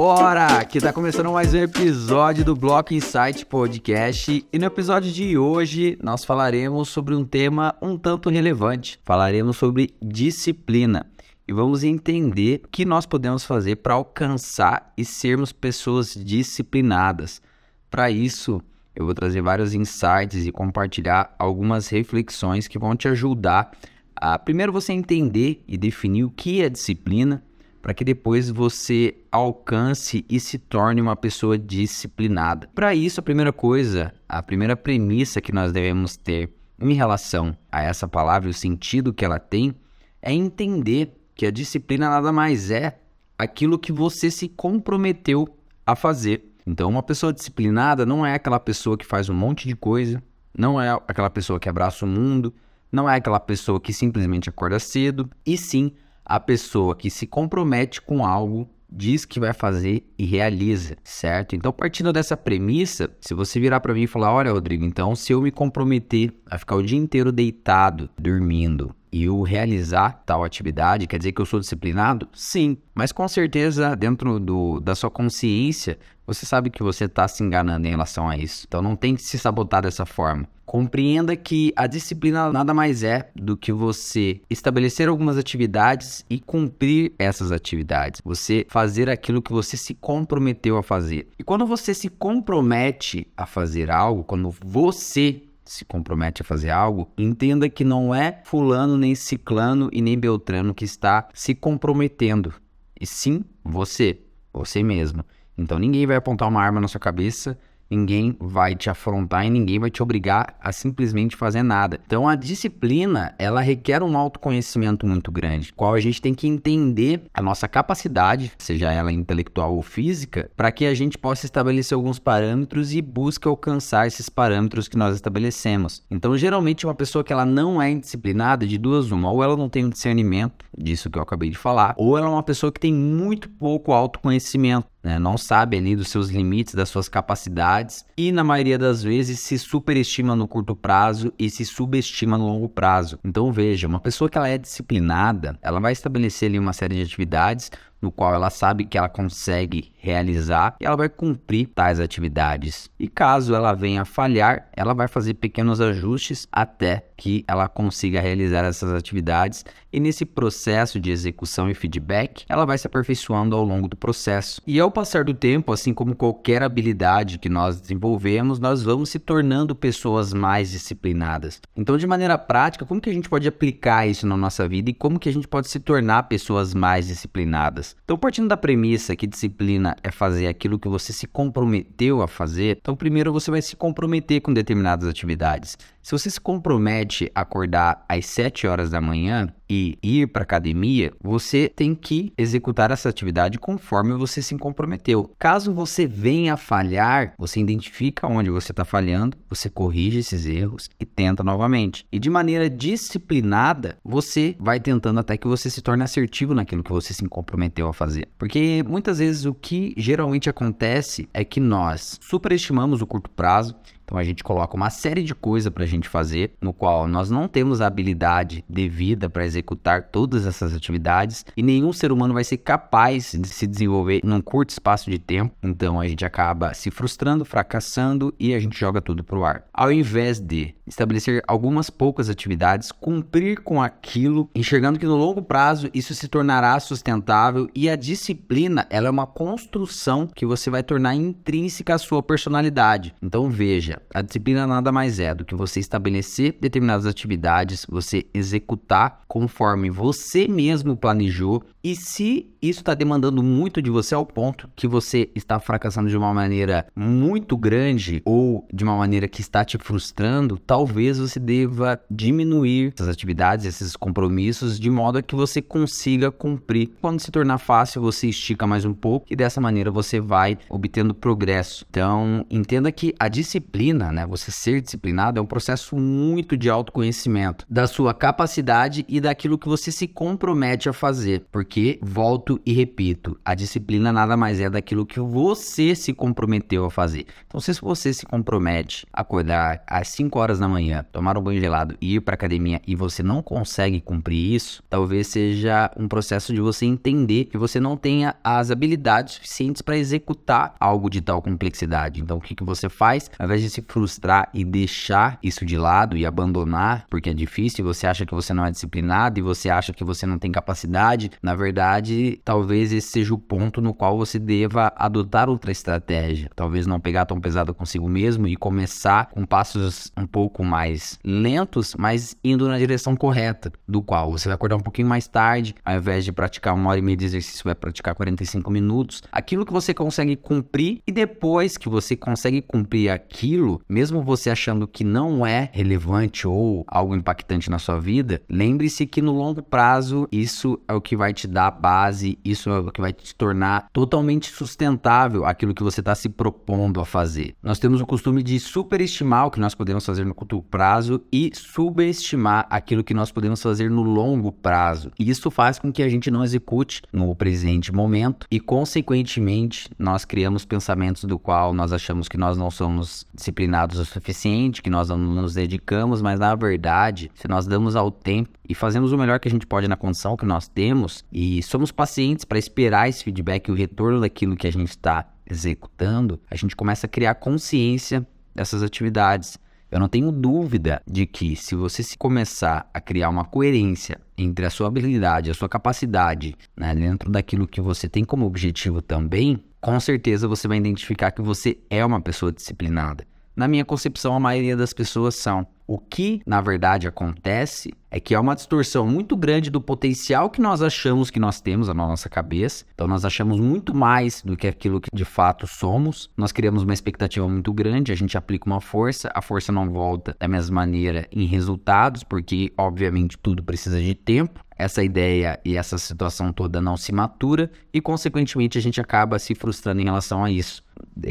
Vambora! Que tá começando mais um episódio do Block Insight Podcast. E no episódio de hoje nós falaremos sobre um tema um tanto relevante. Falaremos sobre disciplina. E vamos entender o que nós podemos fazer para alcançar e sermos pessoas disciplinadas. Para isso, eu vou trazer vários insights e compartilhar algumas reflexões que vão te ajudar a primeiro você entender e definir o que é disciplina, para que depois você alcance e se torne uma pessoa disciplinada. Para isso, a primeira coisa, a primeira premissa que nós devemos ter em relação a essa palavra e o sentido que ela tem é entender que a disciplina nada mais é aquilo que você se comprometeu a fazer. Então, uma pessoa disciplinada não é aquela pessoa que faz um monte de coisa, não é aquela pessoa que abraça o mundo, não é aquela pessoa que simplesmente acorda cedo, e sim a pessoa que se compromete com algo, diz que vai fazer e realiza, certo? Então, partindo dessa premissa, se você virar para mim e falar: Olha, Rodrigo, então se eu me comprometer a ficar o dia inteiro deitado, dormindo, e eu realizar tal atividade, quer dizer que eu sou disciplinado? Sim, mas com certeza dentro do, da sua consciência, você sabe que você está se enganando em relação a isso. Então não tem que se sabotar dessa forma. Compreenda que a disciplina nada mais é do que você estabelecer algumas atividades e cumprir essas atividades. Você fazer aquilo que você se comprometeu a fazer. E quando você se compromete a fazer algo, quando você se compromete a fazer algo, entenda que não é fulano, nem ciclano e nem beltrano que está se comprometendo, e sim você, você mesmo. Então ninguém vai apontar uma arma na sua cabeça ninguém vai te afrontar e ninguém vai te obrigar a simplesmente fazer nada. Então a disciplina, ela requer um autoconhecimento muito grande, qual a gente tem que entender a nossa capacidade, seja ela intelectual ou física, para que a gente possa estabelecer alguns parâmetros e busque alcançar esses parâmetros que nós estabelecemos. Então, geralmente uma pessoa que ela não é indisciplinada, de duas uma, ou ela não tem um discernimento disso que eu acabei de falar, ou ela é uma pessoa que tem muito pouco autoconhecimento né? não sabe ali dos seus limites, das suas capacidades e na maioria das vezes se superestima no curto prazo e se subestima no longo prazo. Então veja, uma pessoa que ela é disciplinada, ela vai estabelecer ali uma série de atividades no qual ela sabe que ela consegue realizar e ela vai cumprir tais atividades. E caso ela venha a falhar, ela vai fazer pequenos ajustes até que ela consiga realizar essas atividades e nesse processo de execução e feedback, ela vai se aperfeiçoando ao longo do processo. E ao passar do tempo, assim como qualquer habilidade que nós desenvolvemos, nós vamos se tornando pessoas mais disciplinadas. Então, de maneira prática, como que a gente pode aplicar isso na nossa vida e como que a gente pode se tornar pessoas mais disciplinadas? Então, partindo da premissa que disciplina é fazer aquilo que você se comprometeu a fazer, então primeiro você vai se comprometer com determinadas atividades. Se você se compromete a acordar às 7 horas da manhã e ir para academia, você tem que executar essa atividade conforme você se comprometeu. Caso você venha a falhar, você identifica onde você está falhando, você corrige esses erros e tenta novamente. E de maneira disciplinada, você vai tentando até que você se torne assertivo naquilo que você se comprometeu a fazer. Porque muitas vezes o que geralmente acontece é que nós superestimamos o curto prazo então a gente coloca uma série de coisas para a gente fazer, no qual nós não temos a habilidade devida para executar todas essas atividades e nenhum ser humano vai ser capaz de se desenvolver num curto espaço de tempo. Então a gente acaba se frustrando, fracassando e a gente joga tudo pro ar. Ao invés de estabelecer algumas poucas atividades, cumprir com aquilo, enxergando que no longo prazo isso se tornará sustentável e a disciplina, ela é uma construção que você vai tornar intrínseca à sua personalidade. Então veja, a disciplina nada mais é do que você estabelecer determinadas atividades, você executar conforme você mesmo planejou. E se isso está demandando muito de você ao ponto que você está fracassando de uma maneira muito grande ou de uma maneira que está te frustrando, talvez você deva diminuir essas atividades, esses compromissos, de modo que você consiga cumprir. Quando se tornar fácil, você estica mais um pouco e dessa maneira você vai obtendo progresso. Então, entenda que a disciplina, né? Você ser disciplinado é um processo muito de autoconhecimento da sua capacidade e daquilo que você se compromete a fazer. Porque Porque, volto e repito, a disciplina nada mais é daquilo que você se comprometeu a fazer. Então, se você se compromete a acordar às 5 horas da manhã, tomar um banho gelado e ir para academia e você não consegue cumprir isso, talvez seja um processo de você entender que você não tenha as habilidades suficientes para executar algo de tal complexidade. Então, o que, que você faz? Ao invés de se frustrar e deixar isso de lado e abandonar, porque é difícil, você acha que você não é disciplinado e você acha que você não tem capacidade, na verdade, talvez esse seja o ponto no qual você deva adotar outra estratégia. Talvez não pegar tão pesado consigo mesmo e começar com passos um pouco mais lentos, mas indo na direção correta, do qual você vai acordar um pouquinho mais tarde, ao invés de praticar uma hora e meia de exercício, vai praticar 45 minutos. Aquilo que você consegue cumprir e depois que você consegue cumprir aquilo, mesmo você achando que não é relevante ou algo impactante na sua vida, lembre-se que no longo prazo isso é o que vai te dar base, isso é o que vai te tornar totalmente sustentável aquilo que você está se propondo a fazer. Nós temos o costume de superestimar o que nós podemos fazer no curto prazo e subestimar aquilo que nós podemos fazer no longo prazo. E isso faz com que a gente não execute no presente momento e, consequentemente, nós criamos pensamentos do qual nós achamos que nós não somos disciplinados o suficiente, que nós não nos dedicamos, mas na verdade, se nós damos ao tempo e fazemos o melhor que a gente pode na condição que nós temos e somos pacientes para esperar esse feedback e o retorno daquilo que a gente está executando, a gente começa a criar consciência dessas atividades. Eu não tenho dúvida de que se você se começar a criar uma coerência entre a sua habilidade, a sua capacidade, né, dentro daquilo que você tem como objetivo também, com certeza você vai identificar que você é uma pessoa disciplinada. Na minha concepção, a maioria das pessoas são. O que, na verdade, acontece é que há uma distorção muito grande do potencial que nós achamos que nós temos na nossa cabeça. Então, nós achamos muito mais do que aquilo que de fato somos. Nós criamos uma expectativa muito grande, a gente aplica uma força, a força não volta da mesma maneira em resultados, porque, obviamente, tudo precisa de tempo essa ideia e essa situação toda não se matura e, consequentemente, a gente acaba se frustrando em relação a isso.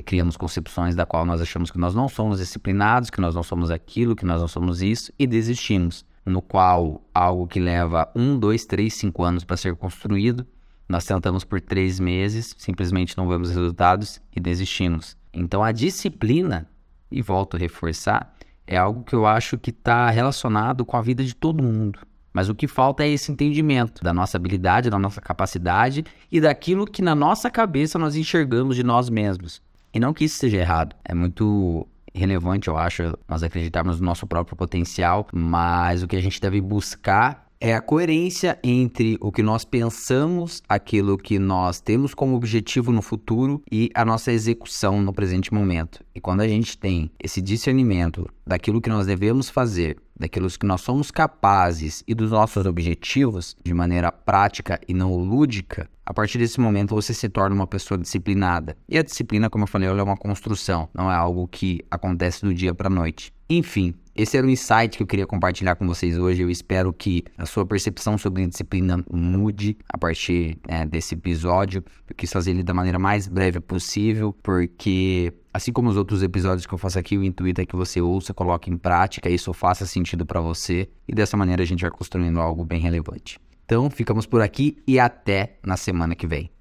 Criamos concepções da qual nós achamos que nós não somos disciplinados, que nós não somos aquilo, que nós não somos isso e desistimos. No qual algo que leva um, dois, três, cinco anos para ser construído, nós tentamos por três meses, simplesmente não vemos resultados e desistimos. Então a disciplina, e volto a reforçar, é algo que eu acho que está relacionado com a vida de todo mundo. Mas o que falta é esse entendimento da nossa habilidade, da nossa capacidade e daquilo que na nossa cabeça nós enxergamos de nós mesmos. E não que isso seja errado. É muito relevante, eu acho, nós acreditarmos no nosso próprio potencial, mas o que a gente deve buscar é a coerência entre o que nós pensamos, aquilo que nós temos como objetivo no futuro e a nossa execução no presente momento. E quando a gente tem esse discernimento daquilo que nós devemos fazer, daquilo que nós somos capazes e dos nossos objetivos de maneira prática e não lúdica, a partir desse momento você se torna uma pessoa disciplinada. E a disciplina, como eu falei, é uma construção, não é algo que acontece do dia para a noite. Enfim, esse era o insight que eu queria compartilhar com vocês hoje. Eu espero que a sua percepção sobre disciplina mude a partir é, desse episódio. Eu quis fazer ele da maneira mais breve possível, porque assim como os outros episódios que eu faço aqui, o intuito é que você ouça, coloque em prática, isso faça sentido para você e dessa maneira a gente vai construindo algo bem relevante. Então, ficamos por aqui e até na semana que vem.